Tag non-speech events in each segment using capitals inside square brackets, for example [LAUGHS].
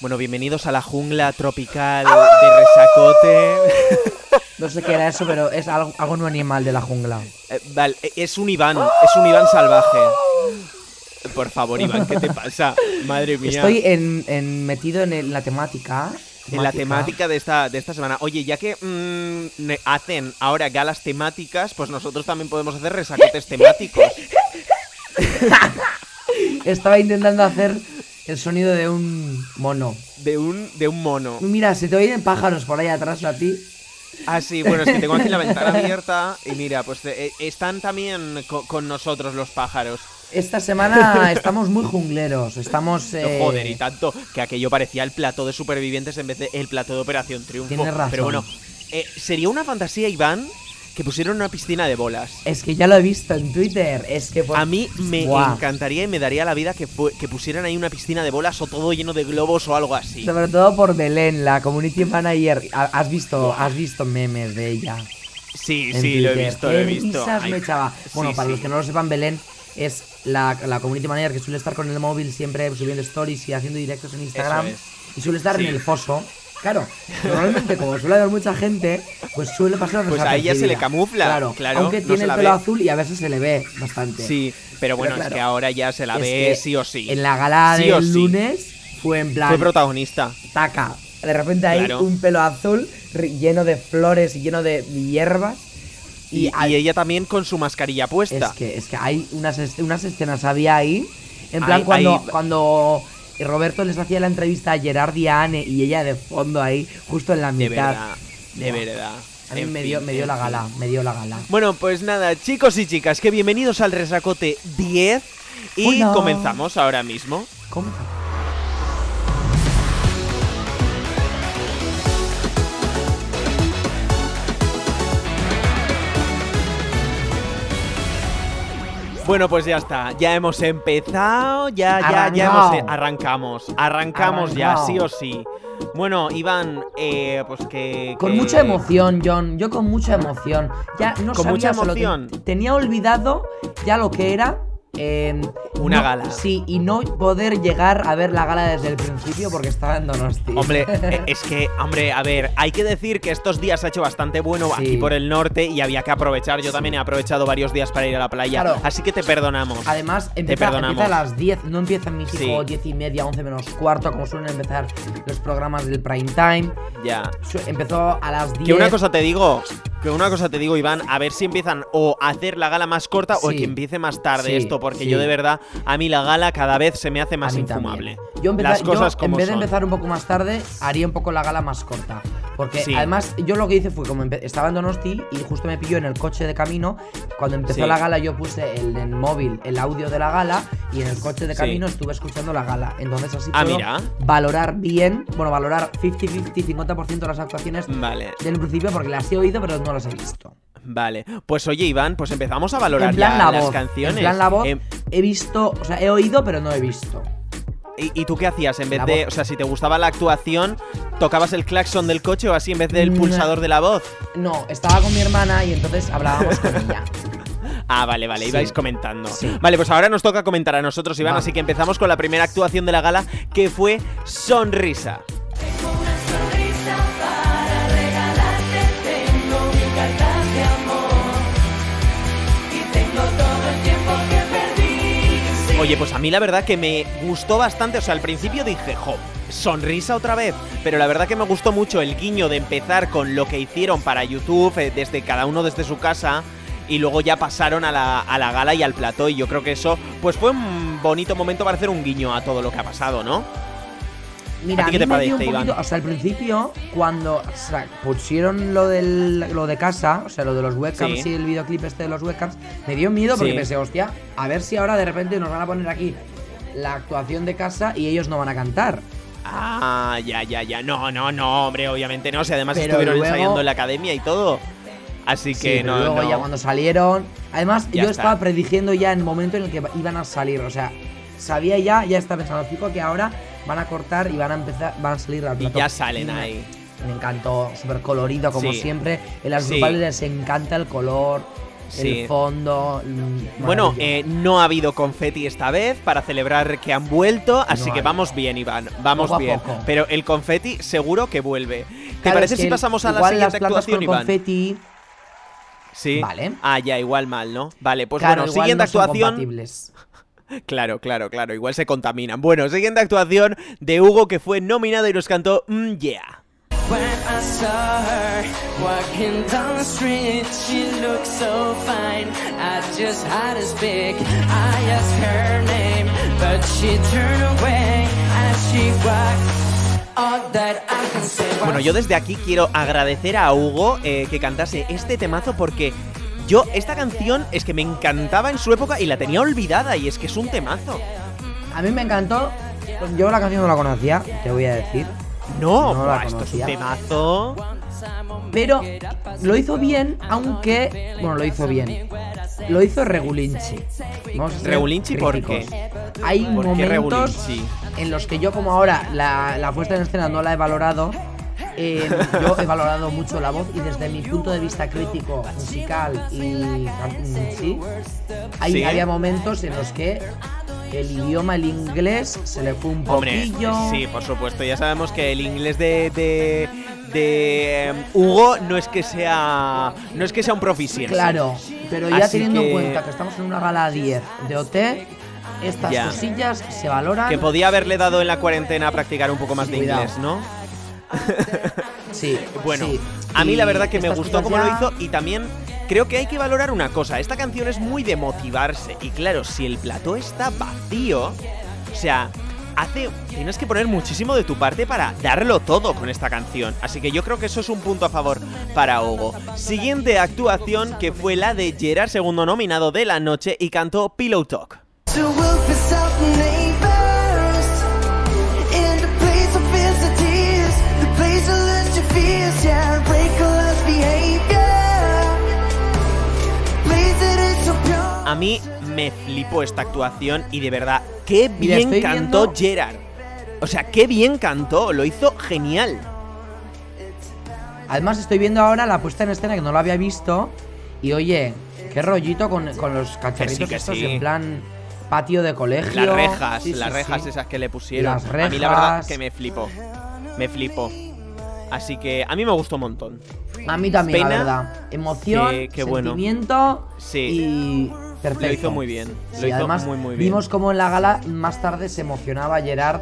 Bueno, bienvenidos a la jungla tropical de Resacote. [LAUGHS] No sé qué era eso, pero es algo, algo no animal de la jungla. Eh, vale, eh, es un Iván, es un Iván salvaje. Por favor, Iván, ¿qué te pasa? Madre mía. Estoy en, en- metido en, el- la temática. En la temática de esta, de esta semana. Oye, ya que mm, hacen ahora galas temáticas, pues nosotros también podemos hacer resacotes temáticos. [LAUGHS] Estaba intentando hacer el sonido de un mono. De un, de un mono. Mira, se te oyen pájaros por ahí atrás a ti. Ah, sí, bueno, es que tengo aquí la [LAUGHS] ventana abierta y mira, pues eh, están también co- con nosotros los pájaros. Esta semana [LAUGHS] estamos muy jungleros. Estamos. No, eh, Joder, y tanto que aquello parecía el plató de supervivientes en vez de el plató de Operación Triunfo. Tienes razón. Pero bueno, eh, sería una fantasía, Iván, que pusieron una piscina de bolas. Es que ya lo he visto en Twitter. Es que. por- A mí me encantaría y me daría la vida que, que pusieran ahí una piscina de bolas o todo lleno de globos o algo así. Sobre todo por Belén, la community manager. Ha- Has visto, has visto memes de ella. Sí, en sí, lo he visto, lo he visto. Ay, me echaba. Bueno, sí, para sí. los que no lo sepan, Belén es la, la community manager que suele estar con el móvil siempre subiendo stories y haciendo directos en Instagram. es. Y suele estar Sí. en el foso. Claro, normalmente como suele haber mucha gente, pues suele pasar Pues a ella se le camufla, Claro, claro, aunque no tiene el pelo ve. azul y a veces se le ve bastante. Sí, pero bueno, Pero es que ahora ya se la ve sí o sí. En la gala Sí del sí. lunes fue en plan Fue protagonista. taca. De repente hay Claro. un pelo azul lleno de flores y lleno de hierbas. Y, Y, hay- y ella también con su mascarilla puesta. es que, es que hay unas, unas escenas, había ahí. En plan, Hay- cuando, hay- cuando Roberto les hacía la entrevista a Gerard y a Anne y ella de fondo ahí, justo en la de mitad. verdad, de verdad. A mí En me fin, dio, me dio la gala, me dio la gala. Bueno, pues nada, chicos y chicas, que bienvenidos al Resacote 10 y Hola. comenzamos ahora mismo. ¿Cómo? Bueno, pues ya está, ya hemos empezado, ya, ya, ya hemos arrancamos, arrancamos ya, sí o sí. Bueno, Iván, eh, pues que, Con que- mucha emoción, John. Yo con mucha emoción. Ya no ¿Con sabía mucha emoción? tenía olvidado ya lo que era. Eh, Una no- gala. Sí, y no poder llegar a ver la gala desde el principio porque estaba en Donosti. Hombre, [LAUGHS] eh, es que, hombre, a ver, hay que decir que estos días ha hecho bastante bueno Sí. aquí por el norte y había que aprovechar. Yo también he aprovechado varios días para ir a la playa, Claro. así que te perdonamos. Además, empieza, perdonamos. empieza a las 10, no empieza en mi Sí. tipo 10 y media, 11 menos cuarto, como suelen empezar los programas del prime time. Ya. Empezó a las 10. Que una cosa te digo, que una cosa te digo, Iván, a ver si empiezan o a hacer la gala más corta o que empiece más tarde esto, porque sí. yo de verdad, a mí la gala cada vez se me hace más infumable. también. Yo, empeza- Las cosas yo, como en vez de son. empezar un poco más tarde, haría un poco la gala más corta. Porque Sí. además, yo lo que hice fue como estaba en Donosti y justo me pilló en el coche de camino. Cuando empezó Sí. la gala, yo puse el, en móvil el audio de la gala y en el coche de camino estuve escuchando la gala. Entonces, así Ah, puedo mira. valorar bien, bueno, valorar 50-50, 50% de las actuaciones Vale, del principio porque las he oído, pero no las he visto. Vale. Pues oye, Iván, pues empezamos a valorar en plan ya la las voz. canciones. En plan la voz, Em, he visto, o sea, he oído, pero no he visto. ¿y, y tú qué hacías? En vez La de, voz. o sea, si te gustaba la actuación, ¿tocabas el claxon del coche o así en vez del No. pulsador de la voz? No, estaba con mi hermana y entonces hablábamos con ella. [LAUGHS] Ah, vale, vale, Sí. ibais comentando. Sí. Vale, pues ahora nos toca comentar a nosotros, Iván, así que empezamos con la primera actuación de la gala, que fue Sonrisa. Oye, pues a mí la verdad que me gustó bastante, o sea, al principio dije, jo, sonrisa otra vez, pero la verdad que me gustó mucho el guiño de empezar con lo que hicieron para YouTube, eh, desde cada uno desde su casa, y luego ya pasaron a la, a la gala y al plató, y yo creo que eso, pues fue un bonito momento para hacer un guiño a todo lo que ha pasado, ¿no? Mira, ¿A ti qué te parece, poquito, Iván? o sea, al principio, cuando o sea, pusieron lo, del, lo de casa, o sea, lo de los webcams Sí. y el videoclip este de los webcams, me dio miedo porque Sí. pensé, hostia, a ver si ahora de repente nos van a poner aquí la actuación de casa y ellos no van a cantar. Ah, ya, ya, ya. No, no, no, hombre, obviamente no. Si además Pero estuvieron luego- ensayando en la academia y todo. Así Sí, que pero no, luego no. ya cuando salieron. Además, Ya yo está. estaba prediciendo ya en el momento en el que iban a salir. O sea, sabía ya, ya estaba pensando, fijo que ahora van a cortar y van a empezar, van a salir al Y ya salen ahí. Me encantó, súper colorido como Sí. siempre. En las Sí. grupales les encanta el color. Sí. el fondo. mm, Bueno, eh, no ha habido confeti esta vez para celebrar que han vuelto, así No que vamos bien, Iván, vamos Poco bien. poco. Pero el confeti seguro que vuelve. ¿Te Claro, parece es si pasamos a la siguiente las actuación, con Iván? confeti, Sí. Vale. Ah, ya, igual mal, ¿no? Vale, pues claro, bueno, siguiente no actuación. Claro, claro, claro, igual se contaminan. Bueno, siguiente actuación de Hugo que fue nominado y nos cantó Mm Yeah. When I saw her walking down the street, she looked so fine. I just had to speak. I asked her name, but she turned away as she walked. All that I can say was Bueno, yo desde aquí quiero agradecer a Hugo eh, que cantase este temazo porque yo esta canción es que me encantaba en su época y la tenía olvidada y es que es un temazo. A mí me encantó. Yo la canción no la conocía, te voy a decir. No, No la esto es un conocía. temazo. Pero lo hizo bien, aunque. Bueno, lo hizo bien. Lo hizo Regulinchi. ¿Regulinchi por críticos. Hay ¿Por qué momentos en los que yo, como ahora, la, la puesta en escena no la he valorado. Eh, yo he valorado mucho la voz y desde mi punto de vista crítico, musical y can- sí, hay, Sí. había momentos en los que el idioma, el inglés, se le fue un Hombre, poquillo. sí, por supuesto. Ya sabemos que el inglés de, de, de, em, Hugo no es que sea no es que sea un proficiente. Claro, pero ya Así teniendo que- en cuenta que estamos en una gala 10 de OT, estas Ya. cosillas se valoran. Que podía haberle dado en la cuarentena a practicar un poco más de Cuidado. inglés, ¿no? [LAUGHS] Sí, [LAUGHS] Bueno, sí. a mí la verdad que me gustó como lo hizo y también creo que hay que valorar una cosa. Esta canción es muy de motivarse y claro, si el plató está vacío, o sea, hace tienes que poner muchísimo de tu parte para darlo todo con esta canción. Así que yo creo que eso es un punto a favor para Hugo. Siguiente actuación que fue la de Gerard, segundo nominado de la noche y cantó Pillow Talk. Mí me flipó esta actuación y de verdad, qué bien cantó viendo- Gerard. O sea, qué bien cantó, lo hizo genial. Además, estoy viendo ahora la puesta en escena que no la había visto. Y oye, qué rollito con, con los cacharritos que estos sí. en plan patio de colegio. Las rejas, Sí, las rejas esas que le pusieron. Las A mí la verdad que me flipó. Me flipó. Así que a mí me gustó un montón. A mí también, Pena la verdad. Emoción, que- que bueno. sentimiento Sí. y perfecto. Lo hizo muy bien. Lo Sí, hizo además, muy, muy bien. vimos como en la gala más tarde se emocionaba Gerard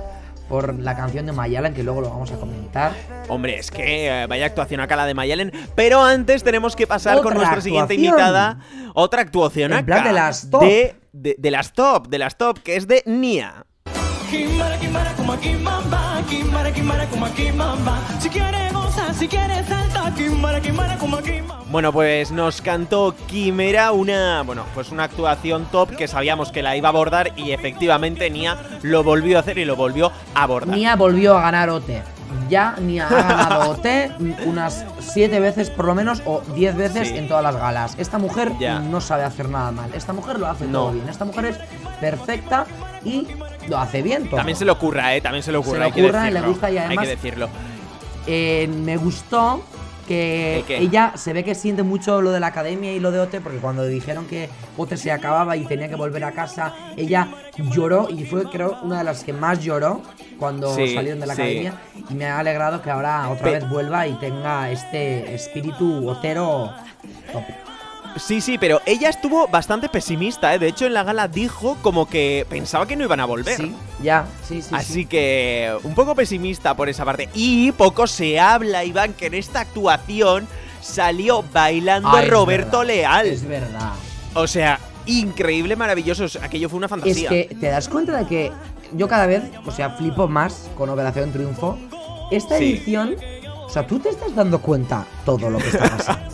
por la canción de Mayalen, que luego lo vamos a comentar. Hombre, es que eh, vaya actuación acá la de Mayalen. Pero antes tenemos que pasar con nuestra siguiente invitada. Otra actuación En plan acá. de las top. De, de- de las top, de las top, que es de Nia. Kimara, kimara, como kimamba Kimara, kimara, como kimamba Si quieres gozar, si quieres saltar Kimara, kimara, como kimamba Bueno, pues nos cantó Quimera una, bueno, pues una actuación top que sabíamos que la iba a abordar y efectivamente Nia lo volvió a hacer y lo volvió a abordar. Nia volvió a ganar OT. Ya Nia ha ganado OT unas 7 veces por lo menos o 10 veces Sí. en todas las galas. Esta mujer Ya. no sabe hacer nada mal. Esta mujer lo hace No. todo bien. Esta mujer es perfecta y lo hace bien todo. También se le ocurra, eh, también se le ocurra, Se le hay ocurra, le decirlo. gusta y hay además- que decirlo. Eh, me gustó que ella se ve que siente mucho lo de la academia y lo de OT, porque cuando dijeron que OT se acababa y tenía que volver a casa, ella lloró y fue creo una de las que más lloró cuando Sí, salieron de la sí. academia y me ha alegrado que ahora otra Pe- vez vuelva y tenga este espíritu otero top. Sí, sí, pero ella estuvo bastante pesimista, ¿eh? De hecho, en la gala dijo como que pensaba que no iban a volver. Sí, ya, sí, sí. Así sí. que un poco pesimista por esa parte. Y poco se habla, Iván, que en esta actuación salió bailando Ah, es Roberto verdad, Leal. Es verdad. O sea, increíble, maravilloso. Aquello fue una Es fantasía. que te das cuenta de que yo cada vez, o sea, flipo más con Operación Triunfo. Esta Sí. edición, o sea, tú te estás dando cuenta todo lo que está pasando. [LAUGHS]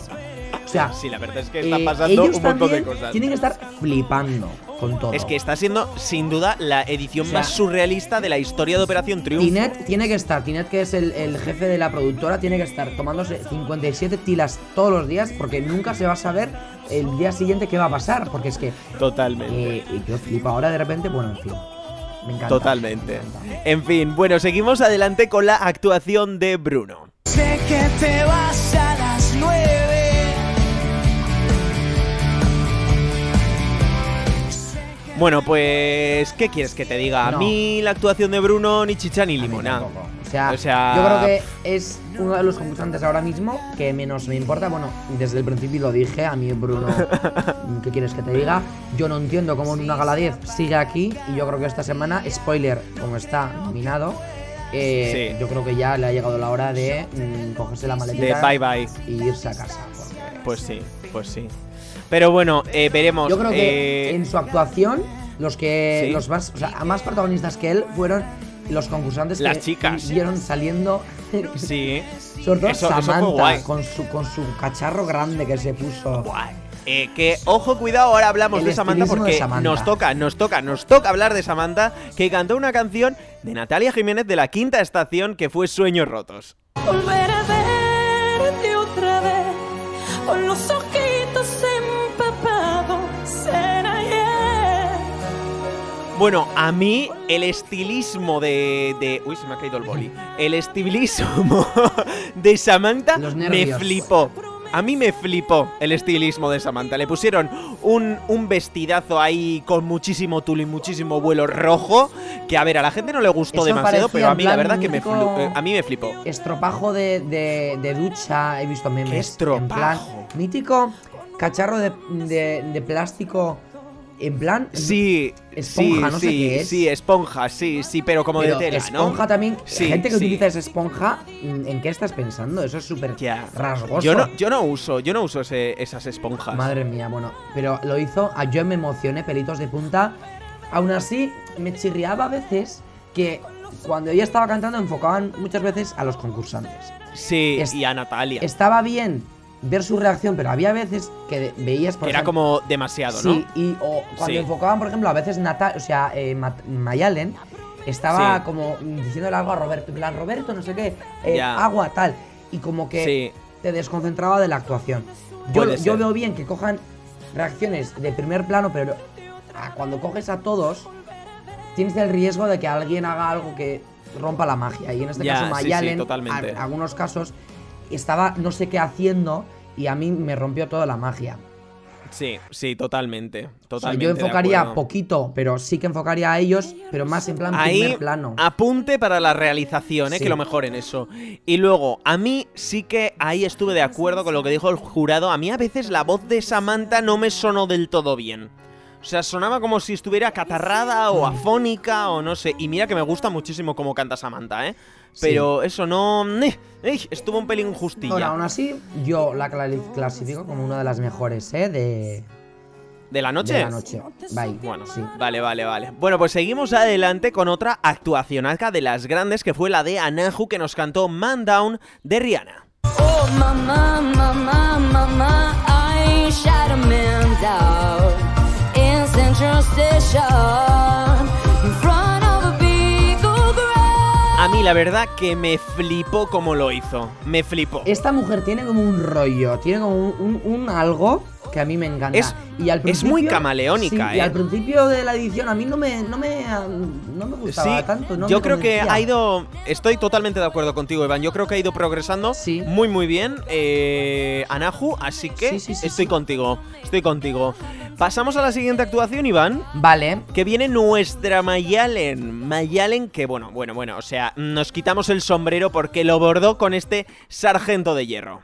Sea, Sí, la verdad es que está eh, pasando ellos un montón de cosas. tienen que estar flipando con todo. Es que está siendo, sin duda, la edición O sea, más surrealista de la historia de Operación Triunfo. Tinet tiene que estar, Tinet que es el, el jefe de la productora, tiene que estar tomándose 57 tilas todos los días porque nunca se va a saber el día siguiente qué va a pasar. Porque es que Totalmente. eh, yo flipo ahora de repente, bueno, en fin. Me encanta. Totalmente. me encanta. En fin, bueno, seguimos adelante con la actuación de Bruno. Sé que te vas a Bueno, pues, ¿qué quieres que te diga? A mí la actuación de Bruno ni chicha ni limona. O sea, O sea, yo creo que es uno de los concursantes ahora mismo que menos me importa. Bueno, desde el principio lo dije, a mí Bruno, [LAUGHS] ¿qué quieres que te diga? Yo no entiendo cómo en una gala 10 sigue aquí y yo creo que esta semana, spoiler, como está nominado, eh, Sí. yo creo que ya le ha llegado la hora de mm, cogerse la De maletita bye bye. y irse a casa. Pues sí, pues sí. Pero bueno, eh, veremos. Yo creo que eh, en su actuación, los que Sí. los más, o sea, más protagonistas que él fueron los concursantes Las que chicas. vieron saliendo Sí. [LAUGHS] Sobre todo Eso- eso fue Samantha, guay. con su, con su cacharro grande que se puso. Guay. Eh, que ojo, cuidado, ahora hablamos El de Samantha de porque Samantha. nos toca, nos toca, nos toca hablar de Samantha, que cantó una canción de Natalia Jiménez de la quinta estación que fue Sueños Rotos. Volver a verte otra vez con los Bueno, a mí el estilismo de, de- Uy, se me ha caído el boli. El estilismo [LAUGHS] de Samantha me flipó. A mí me flipó el estilismo de Samantha. Le pusieron un, un vestidazo ahí con muchísimo tul y muchísimo vuelo rojo. Que a ver, a la gente no le gustó Eso demasiado, pero a mí la verdad que me eh, a mí me flipó. Estropajo de, de, de ducha, he visto memes. ¿Qué estropajo? En plan, mítico cacharro de, de, de plástico. En plan. Sí, Esponja, sí, no sé sí, qué es. sí, esponja, sí, sí, pero como pero de tela, esponja ¿no? también. Sí, gente que sí. utiliza esa esponja, ¿en qué estás pensando? Eso es súper Ya. rasgoso. Yo no, yo no uso, yo no uso ese- esas esponjas. Madre mía, bueno, pero lo hizo, ah, yo me emocioné, pelitos de punta. Aún así, me chirriaba a veces que cuando ella estaba cantando enfocaban muchas veces a los concursantes. Sí, Es- y a Natalia. Estaba bien ver su reacción, pero había veces que veías, por era ejemplo, como demasiado, Sí, ¿no? y o cuando Sí. enfocaban, por ejemplo, a veces Natal, o sea, eh, Mayalen estaba Sí. como diciéndole algo a Roberto, en plan, Roberto, no sé qué, eh, agua, tal. Y como que Sí. te desconcentraba de la actuación. Yo, yo veo bien que cojan reacciones de primer plano, pero cuando coges a todos, tienes el riesgo de que alguien haga algo que rompa la magia. Y en este caso, sí, sí, Mayalen, en algunos casos, estaba no sé qué haciendo y a mí me rompió toda la magia. Sí, sí, totalmente. O sea, Totalmente. yo enfocaría poquito, pero sí que enfocaría a ellos, pero más en plan Ahí, primer plano. apunte para la realización, ¿eh? Sí. que lo mejor en eso. Y luego, a mí sí que ahí estuve de acuerdo con lo que dijo el jurado. A mí a veces la voz de Samantha no me sonó del todo bien. O sea, sonaba como si estuviera catarrada o afónica o no sé. Y mira que me gusta muchísimo cómo canta Samantha, ¿eh? Pero eso no... eh, eh, estuvo un pelín justilla. Bueno, aún así, yo la clasifico como una de las mejores, ¿eh? De, ¿De la noche? de la noche. Bye. Bueno, sí. Vale, vale, vale. Bueno, pues seguimos adelante con otra actuacionaca de las grandes que fue la de Anahu que nos cantó Man Down de Rihanna. Oh, I shot a man down a big old crowd. A mí la verdad que me flipó como lo hizo. Me flipó. Esta mujer tiene como un rollo, tiene como un, un- un algo que a mí me encanta. Es- y al es muy camaleónica, sí, Y ¿eh? al principio de la edición a mí no me, no me, no me gustaba Sí, tanto. no yo me creo que ha ido. Estoy totalmente de acuerdo contigo, Iván. Yo creo que ha ido progresando Sí. muy, muy bien. Eh, Anahu, así que Sí, sí, sí, estoy sí. contigo. Estoy contigo. Pasamos a la siguiente actuación, Iván. Vale. Que viene nuestra Mayalen. Mayalen, que bueno, bueno, bueno. O sea, nos quitamos el sombrero porque lo bordó con este sargento de hierro.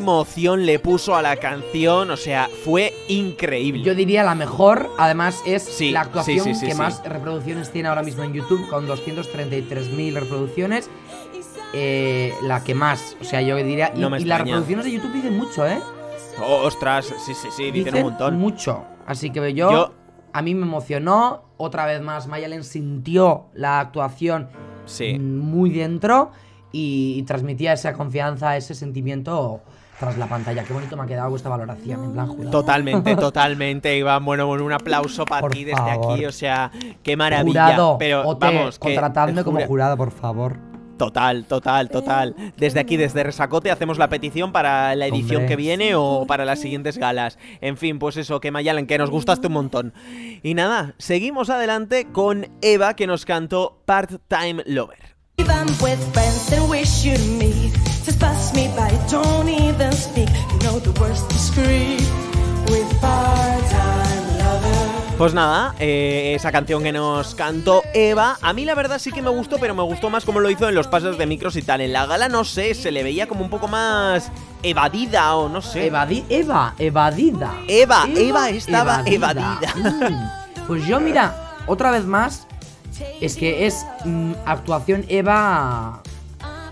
Emoción le puso a la canción. O sea, fue increíble. Yo diría la mejor, además es Sí, la actuación sí, sí, sí, que más reproducciones tiene ahora mismo en YouTube, con 233.000 reproducciones. Eh, la que más, o sea, yo diría. Y, No me y las reproducciones de YouTube dicen mucho, ¿eh? Oh, ostras, sí, sí, sí, dicen, un montón. mucho. Así que yo, Yo- a mí me emocionó. Otra vez más, Mayalen sintió la actuación Sí. muy dentro y transmitía esa confianza, ese sentimiento tras la pantalla. Qué bonito me ha quedado esta valoración, en plan jurado. Totalmente, [LAUGHS] totalmente, Iván. Bueno, bueno, un aplauso para Por ti desde favor. aquí. O sea, qué maravilla. Jurado, Pero vamos, que contratadme como jura- jurado, por favor. Total, total, total. Desde aquí, desde Resacote, hacemos la petición para la edición Hombre. que viene o para las siguientes galas. En fin, pues eso, que Mayalen, que nos gustaste un montón. Y nada, seguimos adelante con Eva, que nos cantó Part-Time Lover. I'm with friends and wish you to meet. Just pass me by, don't even speak. You know the worst discreet with part-time lovers. Pues nada, eh, esa canción que nos cantó Eva, a mí la verdad sí que me gustó, pero me gustó más como lo hizo en los pasos de micros y tal. En la gala, no sé, se le veía como un poco más evadida o no sé. Evadi Eva, evadida. Eva, Eva estaba Mm. Pues yo, mira, otra vez más, es que es mm, actuación Eva.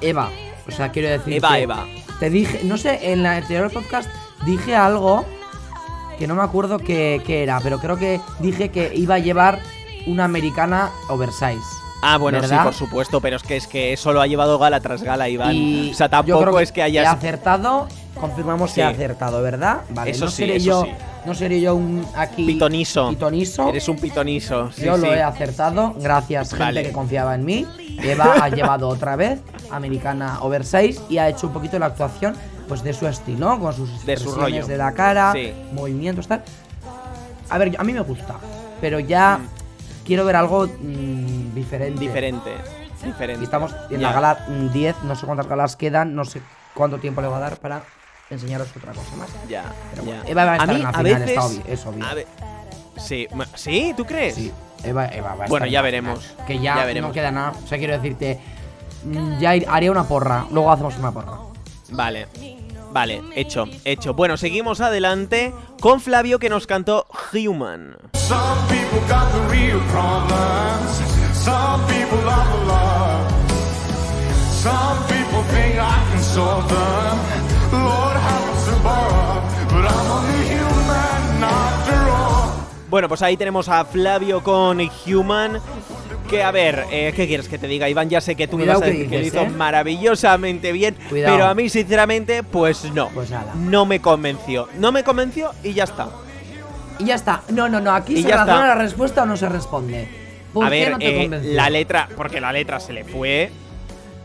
Eva. O sea, quiero decir. Eva, Eva. Te dije, no sé, en la anterior podcast dije algo que no me acuerdo qué qué era, pero creo que dije que iba a llevar una americana oversize. Ah, bueno, ¿verdad? sí, por supuesto, pero es que es que eso lo ha llevado gala tras gala, Iván. Y o sea, yo tampoco es que hayas. He acertado, confirmamos que Sí. acertado, ¿verdad? Vale, Eso no sí, seré eso yo, sí. no seré yo un aquí Pitoniso. pitoniso. Eres un pitoniso. sí, yo lo he acertado, gracias gente Vale. que confiaba en mí. Eva ha llevado otra vez americana oversize y ha hecho un poquito la actuación pues de su estilo, con sus De su rollo. de la cara, Sí. movimientos tal. A ver, a mí me gusta, pero ya Mm. quiero ver algo mm, diferente. Diferente. Diferente. Y estamos en la gala mm, 10, no sé cuántas galas quedan, no sé cuánto tiempo le va a dar para enseñaros otra cosa más. Ya, Pero ya. bueno, Eva va a estar mí, en la a final, veces, está obvio, es obvio. a sí, ¿sí? ¿Tú crees? Sí, Eva, Eva va a Bueno, estar en ya la veremos, final. Que ya, ya veremos. no queda nada. O sea, quiero decirte, mm, ya ir- haría una porra. Luego hacemos una porra. Vale. Vale, hecho, hecho. Bueno, seguimos adelante con Flavio que nos cantó Human. Some people got the real problems. Some people love the love. Some people think I can solve them. Lord happens to borrow, but I'm only human after all. Bueno, pues ahí tenemos a Flavio con Human. Que a ver, eh, ¿qué quieres que te diga, Iván? Ya sé que tú Cuidado me vas a que decir que lo hizo ¿eh? maravillosamente bien, Cuidado. pero a mí, sinceramente, pues no. Pues nada. No me convenció. No me convenció y ya está. Y ya está. No, no, no. Aquí Y se razona la respuesta o no se responde. ¿Por a qué ver, no te eh, convenció? la letra, porque la letra se le fue.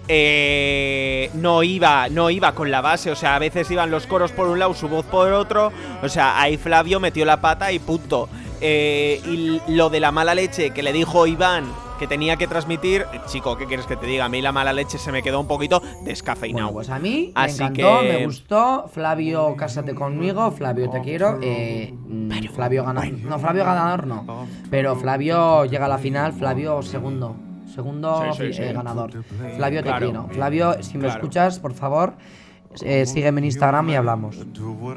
eh, no iba, no iba con la base, o sea, a veces iban los coros por un lado, su voz por otro, o sea, ahí Flavio metió la pata y punto. Eh, y lo de la mala leche que le dijo Iván que tenía que transmitir, chico, ¿qué quieres que te diga? A mí la mala leche se me quedó un poquito descafeinado. Bueno, pues a mí Así me encantó, que- me gustó. Flavio, cásate conmigo. Flavio, te quiero. Eh, mm, Flavio ganador. No, Flavio ganador no. Pero Flavio llega a la final. Flavio segundo. Segundo Sí, sí, sí. eh, ganador. Flavio, te Claro. quiero. Flavio, si me Claro. escuchas, por favor, eh, sígueme en Instagram y hablamos.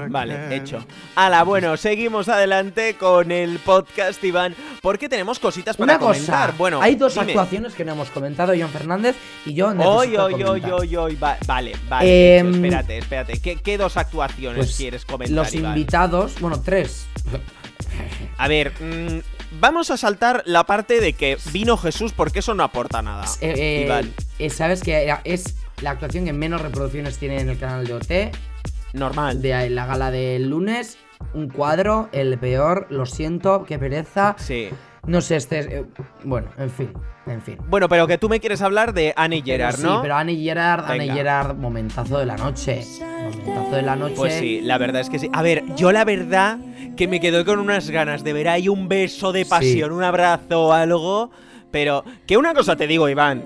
Vale, hecho. Ala, bueno, seguimos adelante con el podcast, Iván, porque tenemos cositas para Una cosa, comentar. Bueno, hay dos dime. actuaciones que no hemos comentado, John Fernández y yo Hoy, hoy, hoy, vale, vale. Hecho, espérate, espérate. ¿Qué, qué dos actuaciones Pues, quieres comentar, Los Iván? invitados, bueno, tres. A ver, mm, vamos a saltar la parte de que vino Jesús porque eso no aporta nada. Eh, eh, Iván, eh, Sabes que es la actuación que menos reproducciones tiene en el canal de OT. normal. De la gala del lunes, un cuadro, el peor, lo siento, qué pereza. Sí. No sé, este es, eh, bueno, en fin, en fin. Bueno, pero que tú me quieres hablar de Annie Pero Gerard, sí, ¿no? pero Annie Gerard, Annie. Gerard, momentazo de la noche. Momentazo de la noche. Pues sí, la verdad es que sí. A ver, yo la verdad que me quedé con unas ganas de ver ahí un beso de pasión, un abrazo o algo. Pero que una cosa te digo, Iván.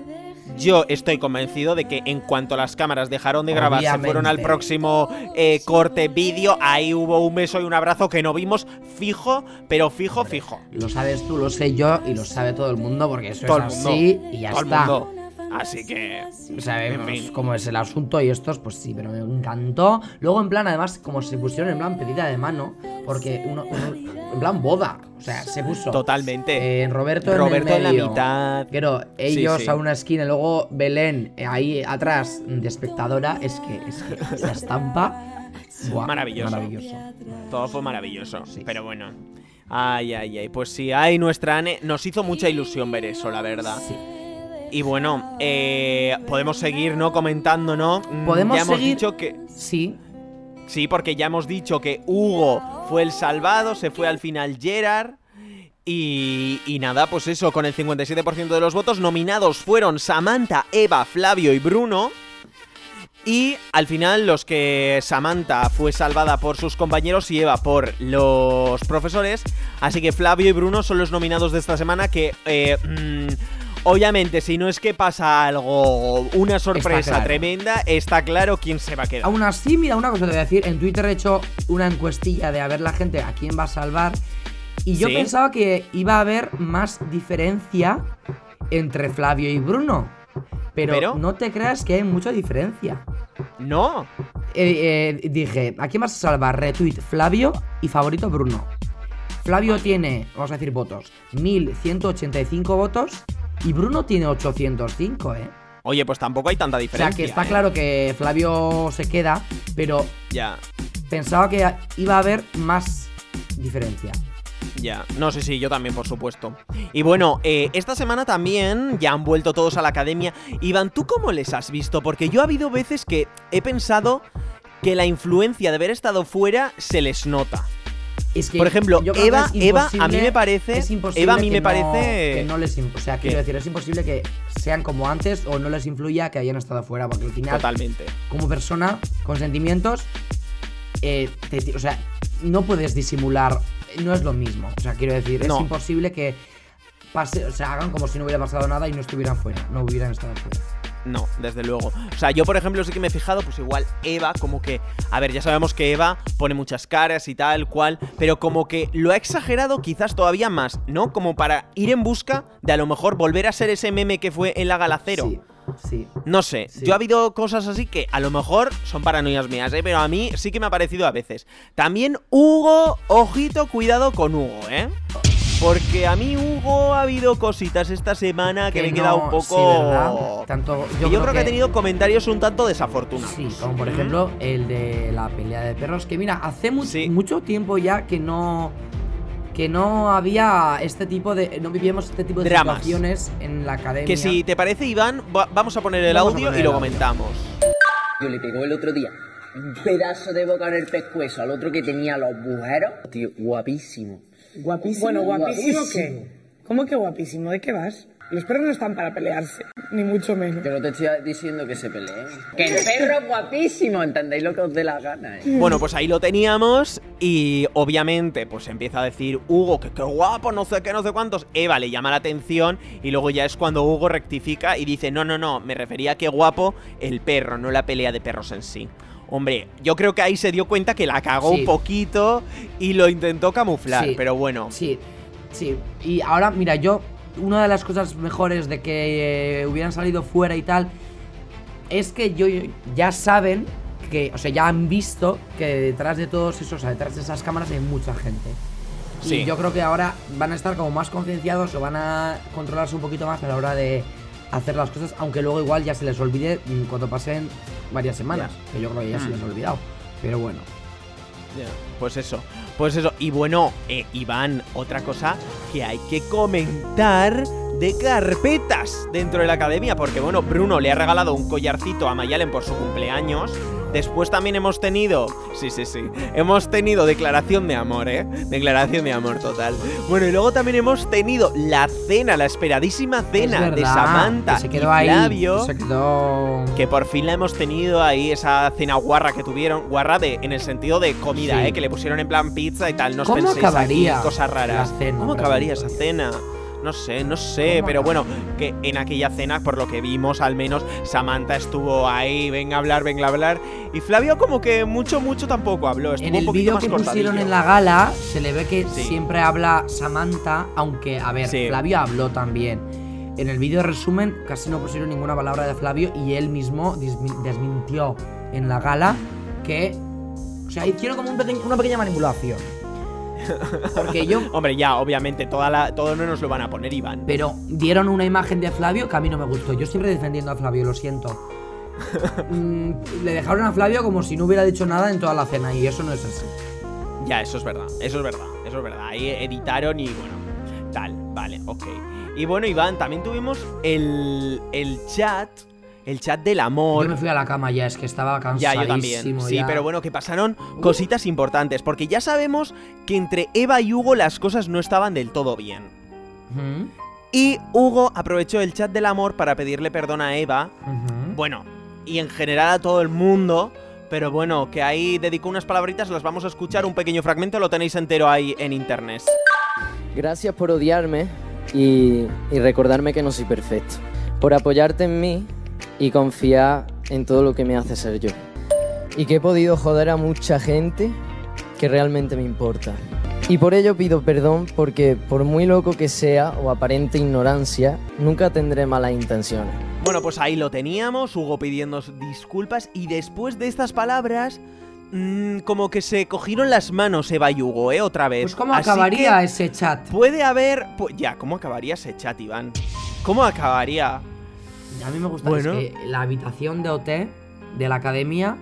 Yo estoy convencido de que en cuanto las cámaras dejaron de grabar, se fueron al próximo eh, corte vídeo, ahí hubo un beso y un abrazo que no vimos fijo, pero fijo, fijo. Lo sabes tú, lo sé yo y lo sabe todo el mundo porque eso Todo el es mundo. así y ya todo el está. mundo. Así que. Sabemos En fin. cómo es el asunto y estos, pues sí, pero me encantó. Luego, en plan, además, como se pusieron en plan pedida de mano, porque uno, uno- en plan boda, o sea, se puso. Totalmente. eh, Roberto, Roberto en, en la mitad. Pero ellos sí. a una esquina luego Belén eh, ahí atrás de espectadora, es que, es que la estampa. buah, Maravilloso. Maravilloso. Todo fue maravilloso. Sí. Pero bueno. Ay, ay, ay. Pues sí, ay, nuestra Ane. Nos hizo mucha ilusión ver eso, la verdad. Sí. Y bueno, eh, podemos seguir, ¿no? Comentando, ¿no? Mm, Podemos ya hemos seguir- dicho que. Sí, Sí, porque ya hemos dicho que Hugo fue el salvado, se fue al final Gerard. Y, y nada, pues eso, con el 57% de los votos nominados fueron Samantha, Eva, Flavio y Bruno. Y al final los que Samantha fue salvada por sus compañeros y Eva por los profesores. Así que Flavio y Bruno son los nominados de esta semana que... eh, mm, Obviamente, si no es que pasa algo, una sorpresa claro. tremenda, está claro quién se va a quedar. Aún así, mira, una cosa te voy a decir. En Twitter he hecho una encuestilla de a ver la gente a quién va a salvar. Y yo ¿Sí? pensaba que iba a haber más diferencia entre Flavio y Bruno. Pero, ¿Pero? no te creas que hay mucha diferencia. No. Eh, eh, dije, ¿a quién vas a salvar? Retweet Flavio y favorito Bruno. Flavio tiene, vamos a decir votos, 1185 votos y Bruno tiene 805, ¿eh? Oye, pues tampoco hay tanta O sea diferencia. que está ¿eh? claro que Flavio se queda, pero Ya, pensaba que iba a haber más diferencia. ya. No sé si yo también, por supuesto. Y bueno, eh, esta semana también ya han vuelto todos a la academia. Iván, ¿tú cómo les has visto? Porque yo ha habido veces que he pensado que la influencia de haber estado fuera se les nota. Es que Por ejemplo, yo creo que Eva- es Eva, a mí me parece- es imposible Eva a mí que me no- parece- que no les, o sea, quiero decir, es imposible que sean como antes o no les influya que hayan estado fuera, porque al final Totalmente. como persona con sentimientos, eh, te- o sea, no puedes disimular, no es lo mismo. O sea, quiero decir, No. es imposible que pase, o sea, hagan como si no hubiera pasado nada y no estuvieran fuera, no hubieran estado fuera. No, desde luego. O sea, yo por ejemplo sí que me he fijado, pues igual Eva, como que, a ver, ya sabemos que Eva pone muchas caras y tal, cual, pero como que lo ha exagerado quizás todavía más, ¿no? Como para ir en busca de a lo mejor volver a ser ese meme que fue en la gala cero. Sí, sí. No sé, Sí. yo ha habido cosas así que a lo mejor son paranoias mías, ¿eh? pero a mí sí que me ha parecido a veces. También Hugo, ojito, cuidado con Hugo, ¿eh? Porque a mí Hugo ha habido cositas esta semana que, me he quedado un poco... sí, ¿verdad? Tanto, yo, creo, que... ha tenido comentarios un tanto desafortunados. Sí, como por ejemplo el de la pelea de perros, que mira, hace mu- Sí. mucho tiempo ya que no que no había este tipo de no vivíamos este tipo de Dramas. situaciones en la academia. Que si te parece, Iván, va- vamos a poner el Vamos audio poner y lo comentamos. Yo le pegó el otro día un pedazo de boca en el pescuezo al otro que tenía los agujeros. Tío, guapísimo. Guapísimo. Bueno, guapísimo, qué? ¿Cómo que guapísimo? ¿De qué vas? Los perros no están para pelearse, ni mucho menos. Que no te estoy diciendo que se peleen. [LAUGHS] Que el perro es guapísimo, ¿entendéis lo que os dé la gana? eh? Bueno, pues ahí lo teníamos y obviamente pues empieza a decir Hugo que qué guapo, no sé qué, no sé cuántos. Eva le llama la atención y luego ya es cuando Hugo rectifica y dice, no, no, no, me refería a qué guapo el perro, no la pelea de perros en sí. Hombre, yo creo que ahí se dio cuenta que la cagó Sí. un poquito y lo intentó camuflar, Sí. pero bueno. Sí, sí. Y ahora, mira, yo una de las cosas mejores de que eh, hubieran salido fuera y tal es que yo ya saben que, o sea, ya han visto que detrás de todos esos, o sea, detrás de esas cámaras hay mucha gente. Sí. Y yo creo que ahora van a estar como más concienciados o van a controlarse un poquito más a la hora de hacer las cosas, aunque luego igual ya se les olvide mm, cuando pasen varias semanas, que yo creo que ya se Mm. les ha olvidado. Pero bueno. Pues eso, pues eso. Y bueno, eh, Iván, otra cosa que hay que comentar de carpetas dentro de la academia, porque bueno, Bruno le ha regalado un collarcito a Mayalen por su cumpleaños. Después también hemos tenido, sí, sí, sí, hemos tenido declaración de amor, ¿eh? Declaración de amor total. Bueno, y luego también hemos tenido la cena, la esperadísima cena de Samantha que se y quedó ahí, Flavio. Se quedó. Que por fin la hemos tenido ahí, esa cena guarra que tuvieron. Guarra de, en el sentido de comida, Sí. ¿eh? Que le pusieron en plan pizza y tal. No os ¿Cómo penséis acabaría aquí cosas raras. la cena, ¿Cómo acabaría ejemplo? esa cena? No sé, no sé, ¿Cómo pero bueno, que en aquella cena, por lo que vimos al menos, Samantha estuvo ahí, venga a hablar, venga a hablar. Y Flavio como que mucho, mucho tampoco habló. Estuvo En el vídeo que pusieron en la gala se le ve que Sí. siempre habla Samantha, aunque, a ver, Sí. Flavio habló también. En el vídeo de resumen casi no pusieron ninguna palabra de Flavio y él mismo desmintió en la gala que... O sea, hicieron como un una pequeña manipulación. [LAUGHS] Porque yo... Hombre, ya, obviamente, toda la, todo no nos lo van a poner, Iván. Pero dieron una imagen de Flavio que a mí no me gustó. Yo siempre defendiendo a Flavio, lo siento. [LAUGHS] Mm, le dejaron a Flavio como si no hubiera dicho nada en toda la cena y eso no es así. Ya, eso es verdad, eso es verdad, eso es verdad. Ahí editaron y bueno, tal, vale, ok. Y bueno, Iván, también tuvimos el, el chat, el chat del amor. Yo me fui a la cama ya, es que estaba Ya, cansadísimo. yo también. Sí, ya. pero bueno, que pasaron cositas importantes, porque ya sabemos que entre Eva y Hugo las cosas no estaban del todo bien. Y Hugo aprovechó el chat del amor para pedirle perdón a Eva, bueno, y en general a todo el mundo. Pero bueno, que ahí dedicó unas palabritas, las vamos a escuchar, un pequeño fragmento, lo tenéis entero ahí en internet. Gracias por odiarme. y, y recordarme que no soy perfecto. Por apoyarte en mí y confiar en todo lo que me hace ser yo. Y que he podido joder a mucha gente que realmente me importa. Y por ello pido perdón porque por muy loco que sea o aparente ignorancia, nunca tendré malas intenciones. Bueno, pues ahí lo teníamos, Hugo pidiendo disculpas y después de estas palabras, mm, como que se cogieron las manos Eva y Hugo, ¿eh? Otra vez. Pues cómo Así acabaría que ese chat. Puede haber... pu- ya, ¿cómo acabaría ese chat, Iván? ¿Cómo acabaría? A mí me gusta Bueno. es que la habitación de OT de la academia.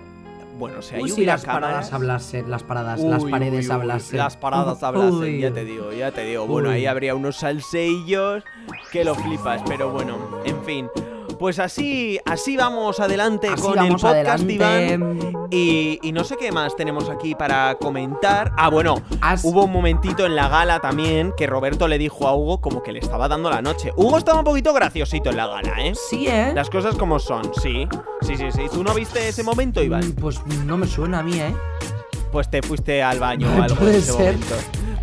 Bueno, si Uy, ahí si las paradas cámaras... hablasen, las paradas, las Uy, paredes uy, uy, hablasen. Las paradas hablasen, Uy. ya te digo, ya te digo. Bueno, Uy. ahí habría unos salseillos que lo flipas, pero bueno, en fin. Pues así, así vamos adelante Así con vamos el podcast, adelante. Iván. Y, y no sé qué más tenemos aquí para comentar. Ah, bueno, hubo un momentito en la gala también que Roberto le dijo a Hugo como que le estaba dando la noche. Hugo estaba un poquito graciosito en la gala, ¿eh? Sí, ¿eh? Las cosas como son, sí. Sí, sí, sí. ¿Tú no viste ese momento, Iván? Mm, Pues no me suena a mí, ¿eh? Pues te fuiste al baño [LAUGHS] o algo Puede en ese ser. momento.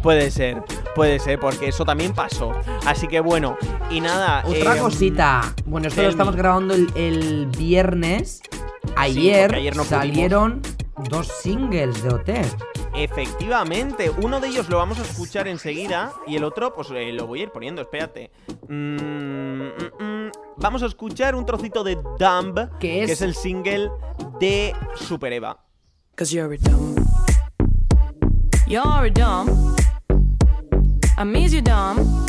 Puede ser, puede ser, porque eso también pasó. Así que bueno, y nada. Otra eh, cosita. Bueno, esto lo tell estamos grabando el, el viernes. Ayer, ayer no pudimos. salieron dos singles de OT. Efectivamente, uno de ellos lo vamos a escuchar enseguida y el otro, pues eh, lo voy a ir poniendo, espérate. Mm, mm, mm. Vamos a escuchar un trocito de Dumb, Que es- es el single de Super Eva. Cause you're a dumb. You're a dumb. I miss you dumb.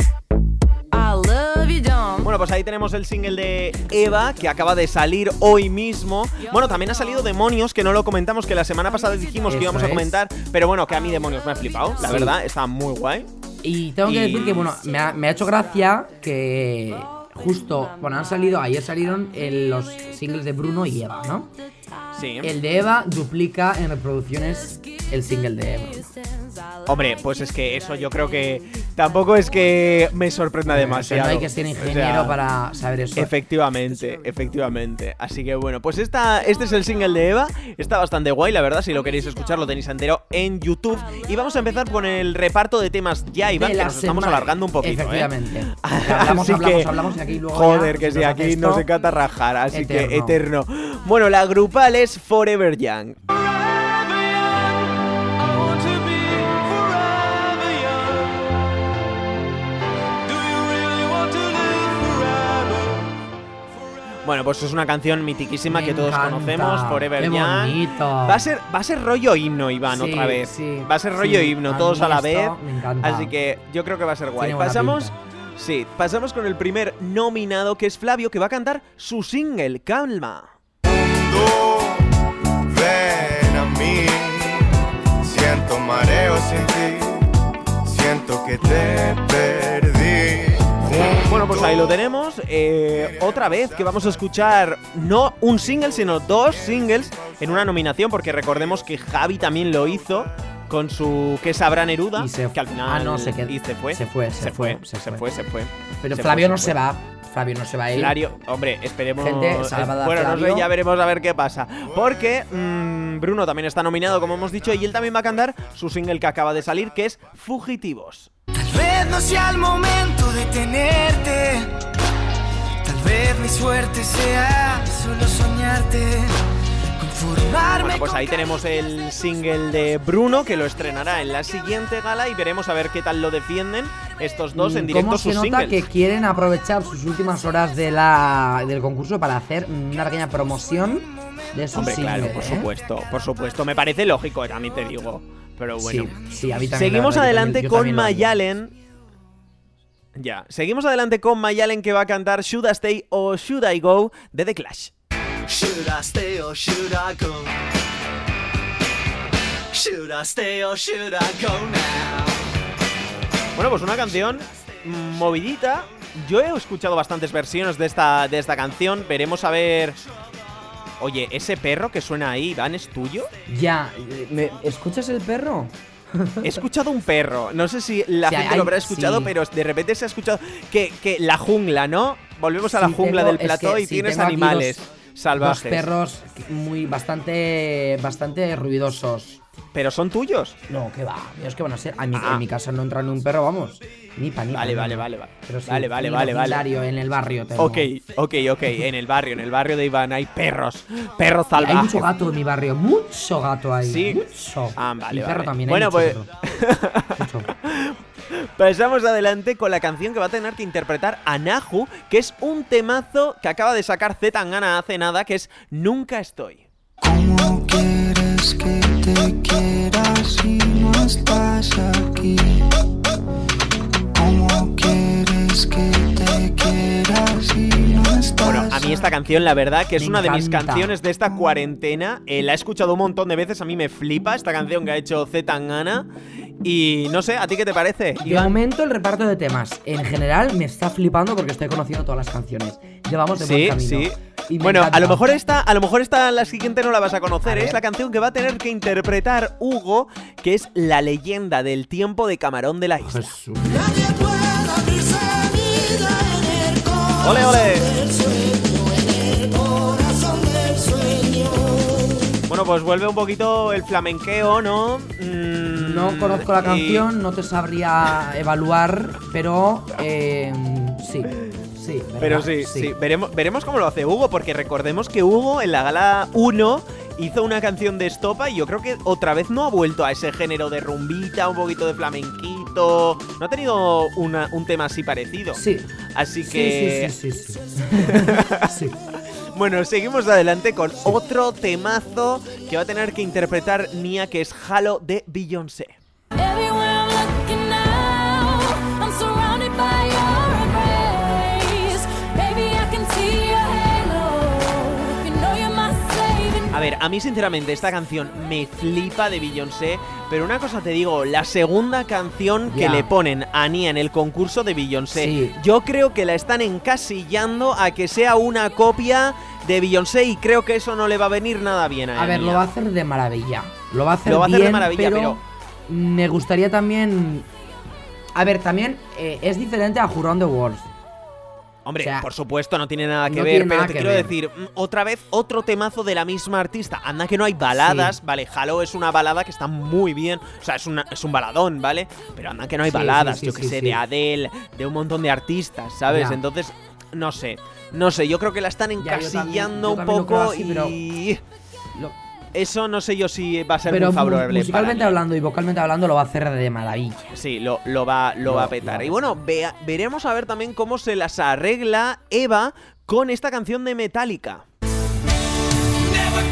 I love you dumb. Bueno, pues ahí tenemos el single de Eva, que acaba de salir hoy mismo. Bueno, también ha salido Demonios, que no lo comentamos, que la semana pasada dijimos que Eso íbamos a es. comentar. Pero bueno, que a mí Demonios me ha flipado, la Sí. verdad, está muy guay. Y tengo que Y- decir que, bueno, me ha, me ha hecho gracia que justo, bueno, han salido, ayer salieron el- los singles de Bruno y Eva, ¿no? Sí. El de Eva duplica en reproducciones el single de Eva. Hombre, pues es que eso yo creo que tampoco es que me sorprenda demasiado. no hay que ser O ingeniero sea, para saber eso. Efectivamente, efectivamente. Así que bueno, pues esta, este es el single de Eva. Está bastante guay, la verdad. Si lo queréis escuchar, lo tenéis entero en YouTube. Y vamos a empezar con el reparto de temas ya, Iván, que nos estamos alargando un poquito. ¿eh? Efectivamente. [LAUGHS] Hablamos, Así hablamos, que- hablamos y aquí luego Joder, ya que nos aquí nos encanta rajar, así que eterno. Bueno, la grupal es Forever Young. Bueno, pues es una canción mitiquísima Me que todos encanta. conocemos, Forever Qué Young. bonito. Va a ser, va a ser rollo himno, Iván, Sí, otra vez. sí, va a ser rollo sí. himno, todos a la vez. me encanta. Así que yo creo que va a ser guay. Tiene Pasamos. pinta. Sí, pasamos con el primer nominado, que es Flavio, que va a cantar su single, Calma. Ven a mí, siento mareo sin ti, siento que te perdí. Bueno, pues ahí lo tenemos. Eh, otra vez que vamos a escuchar no un single, sino dos singles en una nominación, porque recordemos que Javi también lo hizo con su que sabrá Neruda, Y se- que al final ah, no, se qued- y se fue, se fue, se se fue, fue, se se fue. fue, se fue. Pero Flavio fue, no se va. Flavio no se va a ir. Flavio, hombre, esperemos. Gente, salvada, bueno, no sé, ya veremos a ver qué pasa. Porque mm, Bruno también está nominado, como hemos dicho, y él también va a cantar su single que acaba de salir, que es Fugitivos. Tal vez no sea el momento de tenerte. Tal vez mi suerte sea solo soñarte. Conformarme Bueno, pues ahí tenemos el single de Bruno, que lo estrenará en la siguiente gala y veremos a ver qué tal lo defienden estos dos en Mm, directo ¿Cómo se sus nota singles. que quieren aprovechar sus últimas horas de la, del concurso para hacer una pequeña promoción de sus Hombre, claro, singles, por ¿eh? supuesto, por supuesto. Me parece lógico, también te digo. Pero bueno. Sí, sí, a mí también, Seguimos verdad, yo adelante también- yo con. Mayalen. Ya, seguimos adelante con Mayalen que va a cantar Should I Stay o Should I Go de The Clash. Should I stay or should I go? Should I stay or should I go now? Bueno, pues una canción movidita. Yo he escuchado bastantes versiones de esta, de esta canción. Veremos a ver. Oye, ese perro que suena ahí, Iván, ¿es tuyo? Ya, ¿me- ¿escuchas el perro? [LAUGHS] He escuchado un perro. No sé si la gente hay- lo habrá escuchado, sí. pero de repente se ha escuchado que, que la jungla, ¿no? Volvemos a la Sí, jungla tengo- del es plató que y sí, tienes animales dos- salvajes. Dos perros muy bastante bastante ruidosos. Pero son tuyos. No, que va, míos que van a ser. A mi- Ah. En mi casa no entra ni un perro, vamos. Ni pa, ni pa, Vale, vale, vale, vale. Pero sí, Vale, vale, en el vale, vale. En el barrio tengo. Ok, ok, ok. En el barrio, en el barrio de Iván hay perros. Perros Y Hay salvajes. mucho gato en mi barrio, mucho gato ahí. Sí. Mucho. Ah, vale, Y perro vale. también, hay Bueno, mucho pues. Mucho. [LAUGHS] pasamos adelante con la canción que va a tener que interpretar Anahu, que es un temazo que acaba de sacar Z Tangana hace nada, que es Nunca estoy. ¿Cómo quieres que te si no estás aquí? ¿Cómo quieres que te quiera si no estás Bueno, a mí esta canción, la verdad, que es Me una de mis canciones de esta cuarentena. Eh, la he escuchado un montón de veces, a mí me flipa esta canción que ha hecho Z Tangana. Y no sé, ¿a ti qué te parece? De Iván? momento el reparto de temas en general me está flipando porque estoy conociendo todas las canciones. Llevamos de buen Sí, camino. sí. Y me Bueno, encanta. a lo mejor esta, a lo mejor esta la siguiente no la vas a conocer. A. Es la canción que va a tener que interpretar Hugo, que es la leyenda del tiempo de Camarón de la Isla. Jesús. ¡Ole, ole! Bueno, pues vuelve un poquito el flamenqueo, ¿no? Mm, No conozco la y- canción, no te sabría evaluar, pero eh, sí, sí. ¿verdad? Pero sí, sí, Veremos, veremos cómo lo hace Hugo, porque recordemos que Hugo en la gala 1 hizo una canción de estopa y yo creo que otra vez no ha vuelto a ese género de rumbita, un poquito de flamenquito. No ha tenido una- un tema así parecido. Sí. Así Sí, que. sí, sí, sí, sí. [LAUGHS] Sí. Bueno, seguimos adelante con otro temazo que va a tener que interpretar Nia, que es Halo de Beyoncé. A ver, a mí sinceramente esta canción me flipa de Beyoncé, pero una cosa te digo, la segunda canción que le ponen a Nia en el concurso de Beyoncé, Sí. yo creo que la están encasillando a que sea una copia de Beyoncé y creo que eso no le va a venir nada bien a, A ver, Nia. lo va a hacer de maravilla. Lo va a hacer Lo va a hacer de maravilla, pero- me gustaría también. A ver, también eh, es diferente a Jurón the World. Hombre, o sea, por supuesto, no tiene nada que no ver, pero te quiero ver. decir, mm, otra vez otro temazo de la misma artista. Anda que no hay baladas, Sí. ¿vale? Halo es una balada que está muy bien, o sea, es, una, es un baladón, ¿vale? Pero anda que no hay Sí, baladas, sí, yo que sé, de Adele, de un montón de artistas, ¿sabes? Ya. Entonces, no sé, no sé, yo creo que la están Ya, yo también- encasillando yo un poco así, pero- y... Lo- Eso no sé yo si va a ser pero muy mu- favorable. musicalmente para hablando y vocalmente hablando lo va a hacer de maravilla. Sí, lo, lo va, lo Lo- va a lo petar. Y bueno, vea- veremos a ver también cómo se las arregla Eva con esta canción de Metallica. Never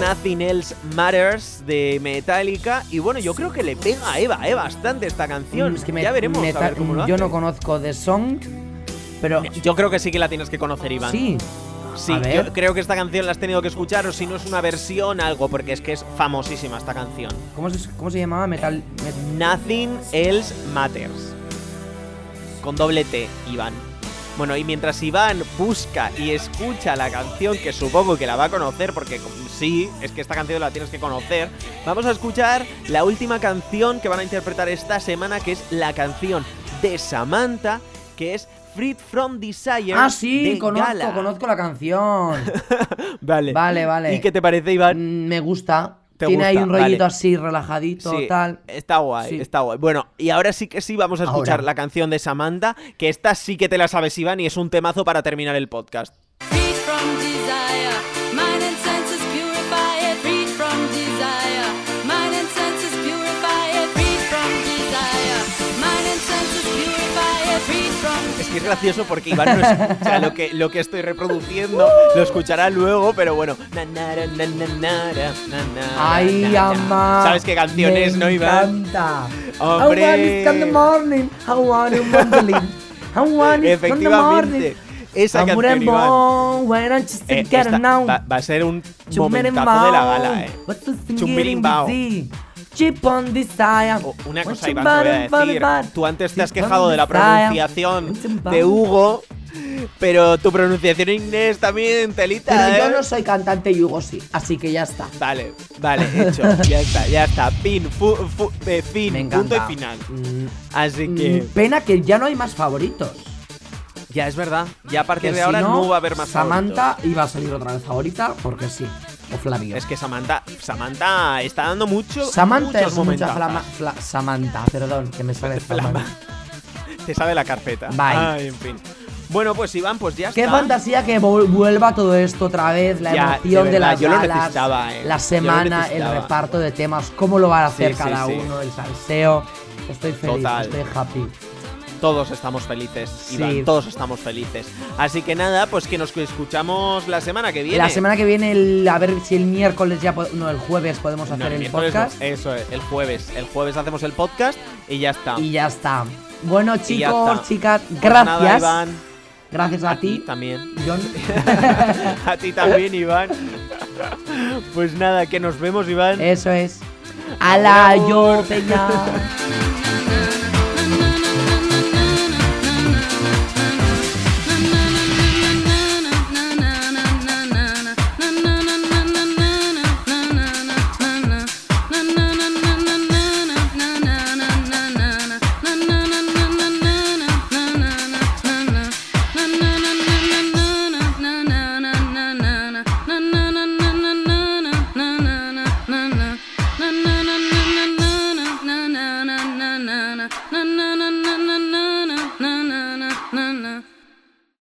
Nothing Else Matters de Metallica. Y bueno, yo creo que le pega a Eva, eh, bastante esta canción. Mm, es que me- ya veremos me a ta- ver cómo lo Yo hace. no conozco The Song, pero Yo creo que sí que la tienes que conocer, Iván. sí. Sí, yo creo que esta canción la has tenido que escuchar, o si no es una versión, algo, porque es que es famosísima esta canción. ¿Cómo se, cómo se llamaba? Metal. Met- Nothing Else Matters. Con doble T, Iván. Bueno, y mientras Iván busca y escucha la canción, que supongo que la va a conocer, porque sí, es que esta canción la tienes que conocer, vamos a escuchar la última canción que van a interpretar esta semana, que es la canción de Samantha, que es Freed from Desire. Ah, sí, de conozco, Gala. conozco la canción. [LAUGHS] Vale. Vale, vale. ¿Y qué te parece, Iván? Mm, Me gusta. ¿Te Tiene ahí un rollito Vale. así relajadito, Sí, tal. Está guay, Sí. está guay. Bueno, y ahora sí que sí vamos a escuchar Ahora. la canción de Samantha, que esta sí que te la sabes, Iván, y es un temazo para terminar el podcast. Es gracioso porque Iván no escucha lo que, lo que estoy reproduciendo, lo escuchará luego, pero bueno. Ay, ama. ¿Sabes qué canción me es, no, Iván? encanta. ¡Hombre! I want the morning. I. I. Efectivamente, esa I'm canción, Iván. Eh, esta va, va a ser un momentazo de la gala, eh. Chip on desire. O- Una cosa, Iván, te voy a decir. Tú antes te has quejado de la pronunciación de? Hugo. Pero tu pronunciación en inglés también, telita. Pero yo ¿eh? no soy cantante yugo, sí, así que ya está. Vale, vale, hecho. [LAUGHS] ya está, ya está. Pin, fu, fu- eh, fin, Me punto y final. Mm, Así que. mm, Pena que ya no hay más favoritos. Ya es verdad. Ya a partir Que de si ahora no, va a haber más Samantha iba a salir otra vez favorita, porque sí. O Flavio. Es que Samantha, Samantha está dando mucho. Samantha es mucha flama. fla- Samantha, perdón, que me sale [LAUGHS] Flama. Te sabe la carpeta. Bye. Ay, en fin. Bueno, pues Iván, pues ya Qué está. fantasía que vuelva todo esto otra vez, la Ya, emoción de de, las yo lo galas, eh. La semana, el reparto de temas, cómo lo van a hacer Sí, cada sí. uno, el salseo. Estoy feliz, Total. estoy happy. Todos estamos felices, Sí. Iván, todos estamos felices. Así que nada, pues que nos escuchamos la semana que viene. La semana que viene, el- a ver si el miércoles ya, no, el jueves podemos No, hacer el no, podcast. Eso es, el jueves. El jueves hacemos el podcast y ya está. Y ya está. Bueno, chicos, está. chicas, Pues gracias. nada, Iván. Gracias a, ti. también. John. [LAUGHS] A ti también, Iván. Pues nada, que nos vemos, Iván. Eso es. A la Agur, yo. Peña. [LAUGHS]